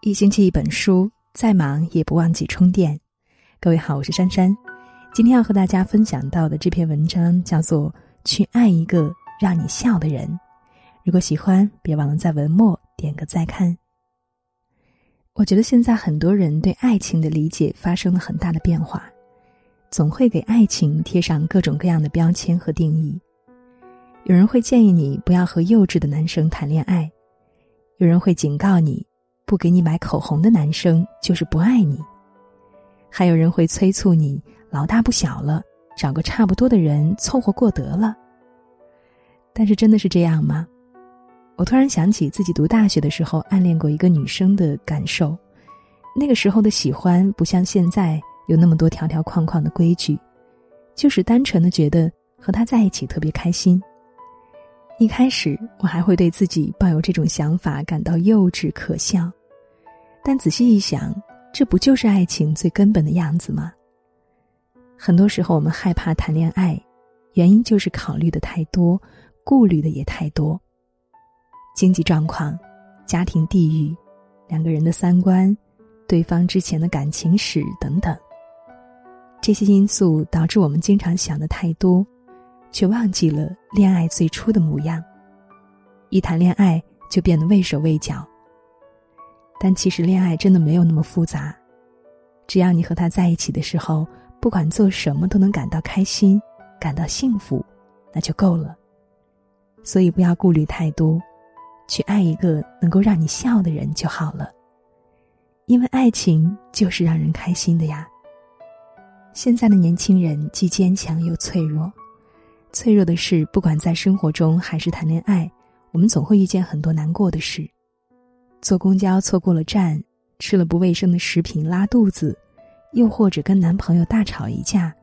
一星期一本书，再忙也不忘记充电。各位好，我是珊珊。今天要和大家分享到的这篇文章叫做《去爱一个让你笑的人》。如果喜欢，别忘了在文末点个再看。我觉得现在很多人对爱情的理解发生了很大的变化，总会给爱情贴上各种各样的标签和定义。有人会建议你不要和幼稚的男生谈恋爱，有人会警告你。不给你买口红的男生就是不爱你。还有人会催促你老大不小了，找个差不多的人凑合过得了。但是真的是这样吗？我突然想起自己读大学的时候暗恋过一个女生的感受，那个时候的喜欢不像现在有那么多条条框框的规矩，就是单纯的觉得和她在一起特别开心。一开始我还会对自己抱有这种想法感到幼稚可笑。但仔细一想，这不就是爱情最根本的样子吗？很多时候我们害怕谈恋爱，原因就是考虑的太多，顾虑的也太多。经济状况、家庭地域、两个人的三观、对方之前的感情史等等，这些因素导致我们经常想的太多，却忘记了恋爱最初的模样。一谈恋爱就变得畏手畏脚。但其实恋爱真的没有那么复杂，只要你和他在一起的时候，不管做什么都能感到开心，感到幸福，那就够了。所以不要顾虑太多，去爱一个能够让你笑的人就好了。因为爱情就是让人开心的呀。现在的年轻人既坚强又脆弱，脆弱的是，不管在生活中还是谈恋爱，我们总会遇见很多难过的事。坐公交错过了站，吃了不卫生的食品拉肚子，又或者跟男朋友大吵一架，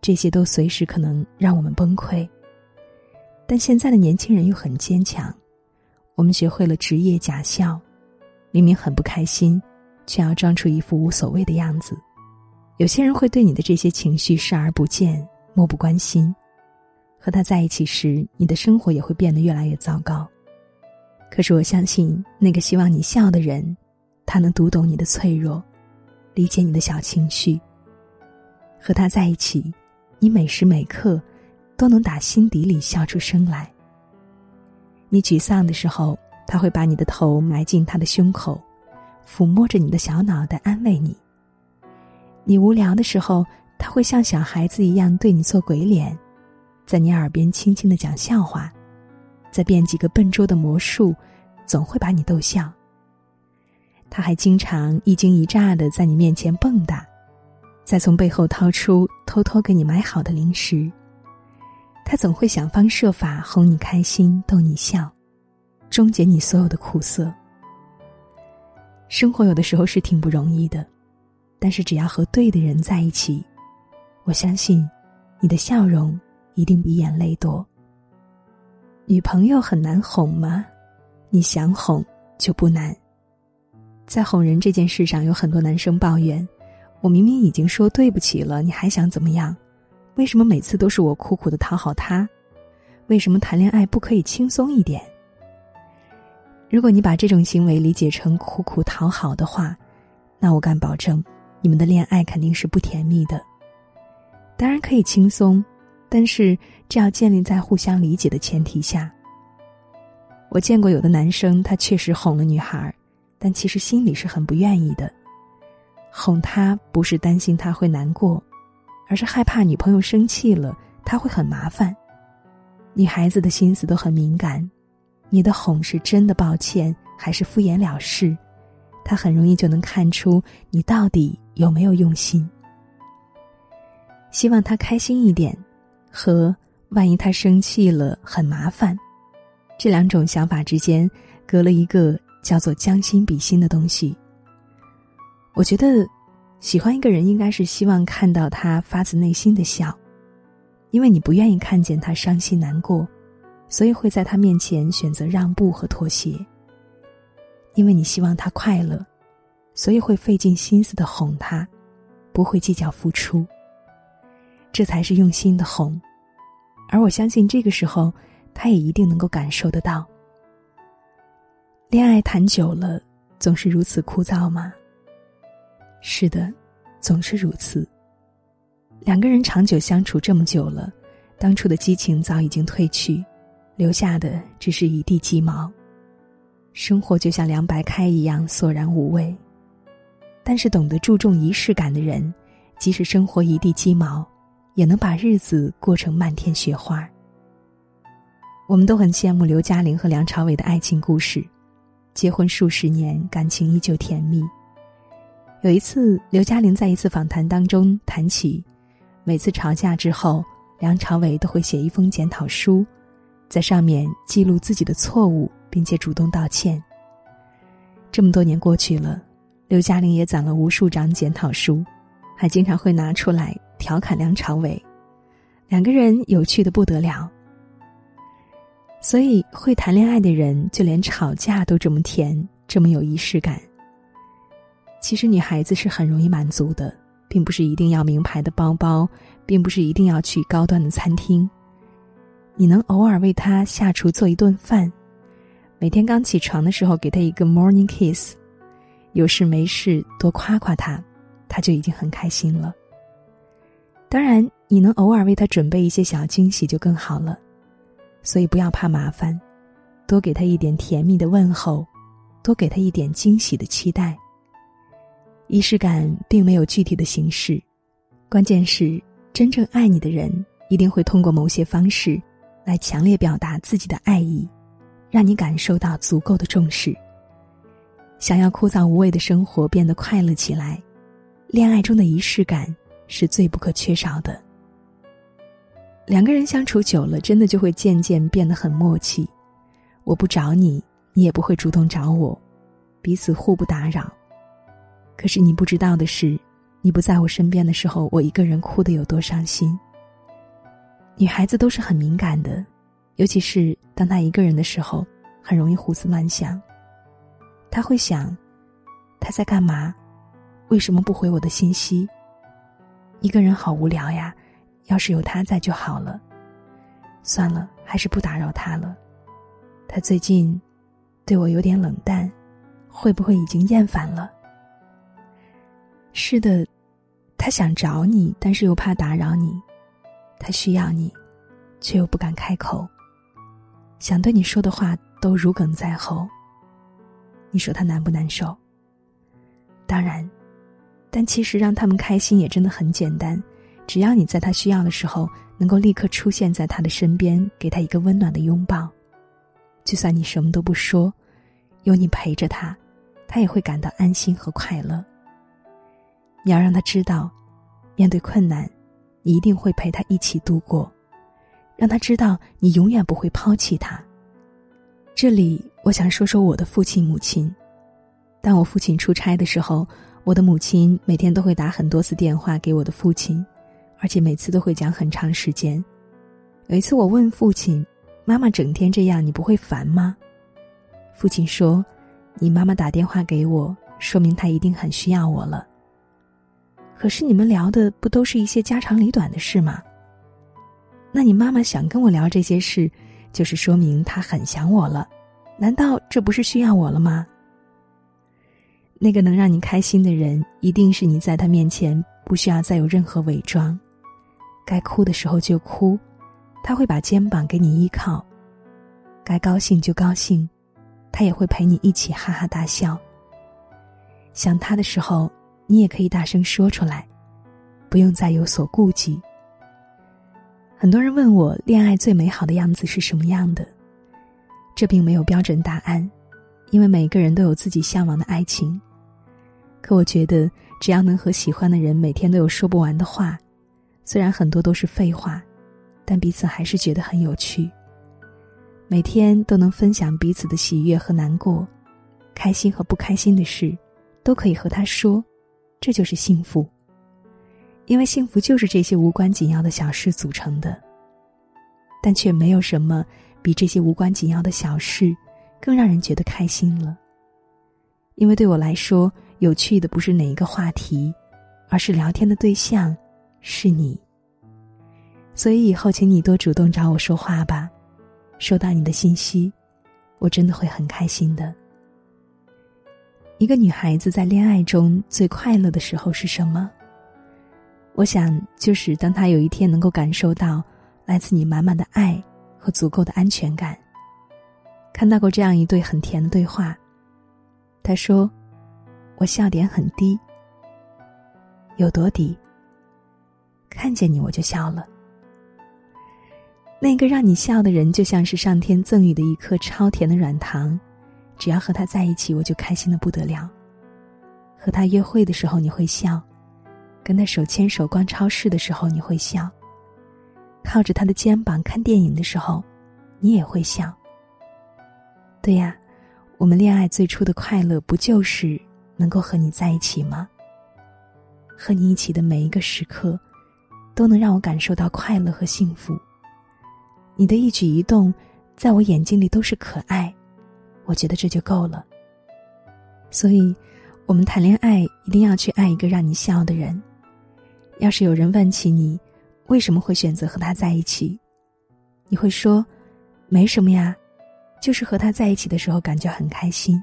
这些都随时可能让我们崩溃。但现在的年轻人又很坚强，我们学会了职业假笑，明明很不开心，却要装出一副无所谓的样子。有些人会对你的这些情绪视而不见，漠不关心。和他在一起时，你的生活也会变得越来越糟糕。可是我相信，那个希望你笑的人，他能读懂你的脆弱，理解你的小情绪。和他在一起，你每时每刻都能打心底里笑出声来。你沮丧的时候，他会把你的头埋进他的胸口，抚摸着你的小脑袋安慰你。你无聊的时候，他会像小孩子一样对你做鬼脸，在你耳边轻轻的讲笑话。再变几个笨拙的魔术，总会把你逗笑。他还经常一惊一乍的在你面前蹦跶，再从背后掏出偷偷给你买好的零食。他总会想方设法哄你开心，逗你笑，终结你所有的苦涩。生活有的时候是挺不容易的，但是只要和对的人在一起，我相信，你的笑容一定比眼泪多。女朋友很难哄吗？你想哄就不难。在哄人这件事上，有很多男生抱怨：我明明已经说对不起了，你还想怎么样？为什么每次都是我苦苦的讨好他？为什么谈恋爱不可以轻松一点？如果你把这种行为理解成苦苦讨好的话，那我敢保证，你们的恋爱肯定是不甜蜜的。当然可以轻松。但是，这要建立在互相理解的前提下。我见过有的男生，他确实哄了女孩，但其实心里是很不愿意的。哄他不是担心他会难过，而是害怕女朋友生气了，他会很麻烦。女孩子的心思都很敏感，你的哄是真的抱歉，还是敷衍了事，他很容易就能看出你到底有没有用心。希望他开心一点。和万一他生气了很麻烦，这两种想法之间隔了一个叫做将心比心的东西。我觉得，喜欢一个人应该是希望看到他发自内心的笑，因为你不愿意看见他伤心难过，所以会在他面前选择让步和妥协。因为你希望他快乐，所以会费尽心思的哄他，不会计较付出。这才是用心的哄，而我相信这个时候，他也一定能够感受得到。恋爱谈久了，总是如此枯燥吗？是的，总是如此。两个人长久相处这么久了，当初的激情早已经褪去，留下的只是一地鸡毛。生活就像凉白开一样索然无味。但是懂得注重仪式感的人，即使生活一地鸡毛，也能把日子过成漫天雪花。我们都很羡慕刘嘉玲和梁朝伟的爱情故事，结婚数十年，感情依旧甜蜜。有一次，刘嘉玲在一次访谈当中谈起，每次吵架之后，梁朝伟都会写一封检讨书，在上面记录自己的错误，并且主动道歉。这么多年过去了。刘嘉玲也攒了无数张检讨书，还经常会拿出来调侃梁朝伟，两个人有趣的不得了。所以，会谈恋爱的人就连吵架都这么甜，这么有仪式感。其实，女孩子是很容易满足的，并不是一定要名牌的包包，并不是一定要去高端的餐厅。你能偶尔为她下厨做一顿饭，每天刚起床的时候给她一个 morning kiss。有事没事多夸夸他，他就已经很开心了。当然，你能偶尔为他准备一些小惊喜就更好了。所以不要怕麻烦，多给他一点甜蜜的问候，多给他一点惊喜的期待。仪式感并没有具体的形式，关键是真正爱你的人一定会通过某些方式，来强烈表达自己的爱意，让你感受到足够的重视。想要枯燥无味的生活变得快乐起来，恋爱中的仪式感是最不可缺少的。两个人相处久了，真的就会渐渐变得很默契。我不找你，你也不会主动找我，彼此互不打扰。可是你不知道的是，你不在我身边的时候，我一个人哭得有多伤心。女孩子都是很敏感的，尤其是当她一个人的时候，很容易胡思乱想。她会想，他在干嘛？为什么不回我的信息？一个人好无聊呀，要是有他在就好了。算了，还是不打扰他了。他最近对我有点冷淡，会不会已经厌烦了？是的，他想找你，但是又怕打扰你。他需要你，却又不敢开口。想对你说的话都如鲠在喉。你说他难不难受？当然，但其实让他们开心也真的很简单，只要你在他需要的时候能够立刻出现在他的身边，给他一个温暖的拥抱，就算你什么都不说，有你陪着他，他也会感到安心和快乐。你要让他知道，面对困难，你一定会陪他一起度过，让他知道你永远不会抛弃他。这里，我想说说我的父亲母亲。当我父亲出差的时候，我的母亲每天都会打很多次电话给我的父亲，而且每次都会讲很长时间。有一次，我问父亲：“妈妈整天这样，你不会烦吗？”父亲说：“你妈妈打电话给我，说明她一定很需要我了。可是你们聊的不都是一些家长里短的事吗？那你妈妈想跟我聊这些事？”就是说明她很想我了，难道这不是需要我了吗？那个能让你开心的人，一定是你在他面前不需要再有任何伪装，该哭的时候就哭，他会把肩膀给你依靠；该高兴就高兴，他也会陪你一起哈哈大笑。想他的时候，你也可以大声说出来，不用再有所顾忌。很多人问我，恋爱最美好的样子是什么样的？这并没有标准答案，因为每个人都有自己向往的爱情。可我觉得，只要能和喜欢的人每天都有说不完的话，虽然很多都是废话，但彼此还是觉得很有趣。每天都能分享彼此的喜悦和难过，开心和不开心的事，都可以和他说，这就是幸福。因为幸福就是这些无关紧要的小事组成的，但却没有什么比这些无关紧要的小事更让人觉得开心了。因为对我来说，有趣的不是哪一个话题，而是聊天的对象是你。所以以后，请你多主动找我说话吧。收到你的信息，我真的会很开心的。一个女孩子在恋爱中最快乐的时候是什么？我想，就是当她有一天能够感受到来自你满满的爱和足够的安全感。看到过这样一对很甜的对话，他说：“我笑点很低，有多低？看见你我就笑了。那个让你笑的人，就像是上天赠予的一颗超甜的软糖。”只要和他在一起，我就开心的不得了。和他约会的时候你会笑，跟他手牵手逛超市的时候你会笑，靠着他的肩膀看电影的时候，你也会笑。对呀，我们恋爱最初的快乐不就是能够和你在一起吗？和你一起的每一个时刻，都能让我感受到快乐和幸福。你的一举一动，在我眼睛里都是可爱。我觉得这就够了。所以，我们谈恋爱一定要去爱一个让你笑的人。要是有人问起你为什么会选择和他在一起，你会说：“没什么呀，就是和他在一起的时候感觉很开心。”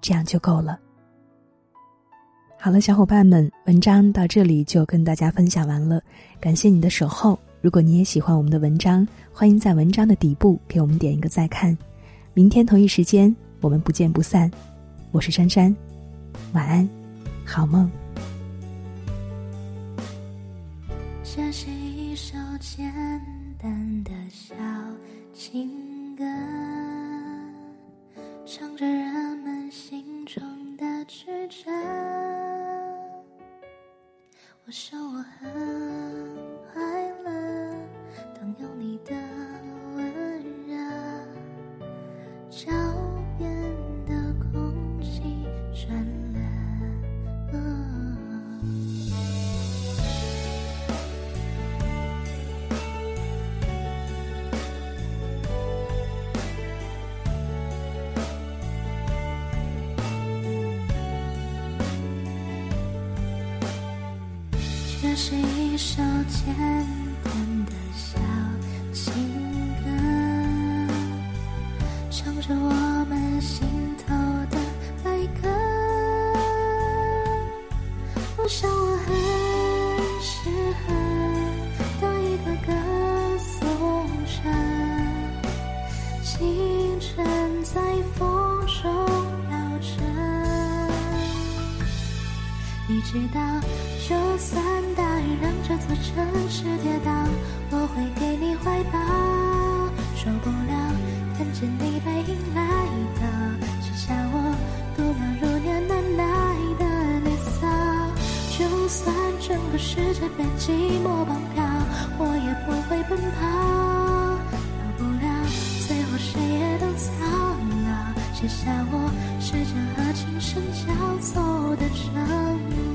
这样就够了。好了，小伙伴们，文章到这里就跟大家分享完了。感谢你的守候。如果你也喜欢我们的文章，欢迎在文章的底部给我们点一个再看。明天同一时间，我们不见不散。我是珊珊，晚安，好梦。这是一首简单的小情歌，手牵你知道。就算大雨让这座城市跌倒，我会给你怀抱。受不了看见你背影来到，写下我度秒如年难耐的离骚。就算整个世界被寂寞绑票，我也不会奔跑。到不了最后谁也都苍老，写下我时间和琴声交错的城堡。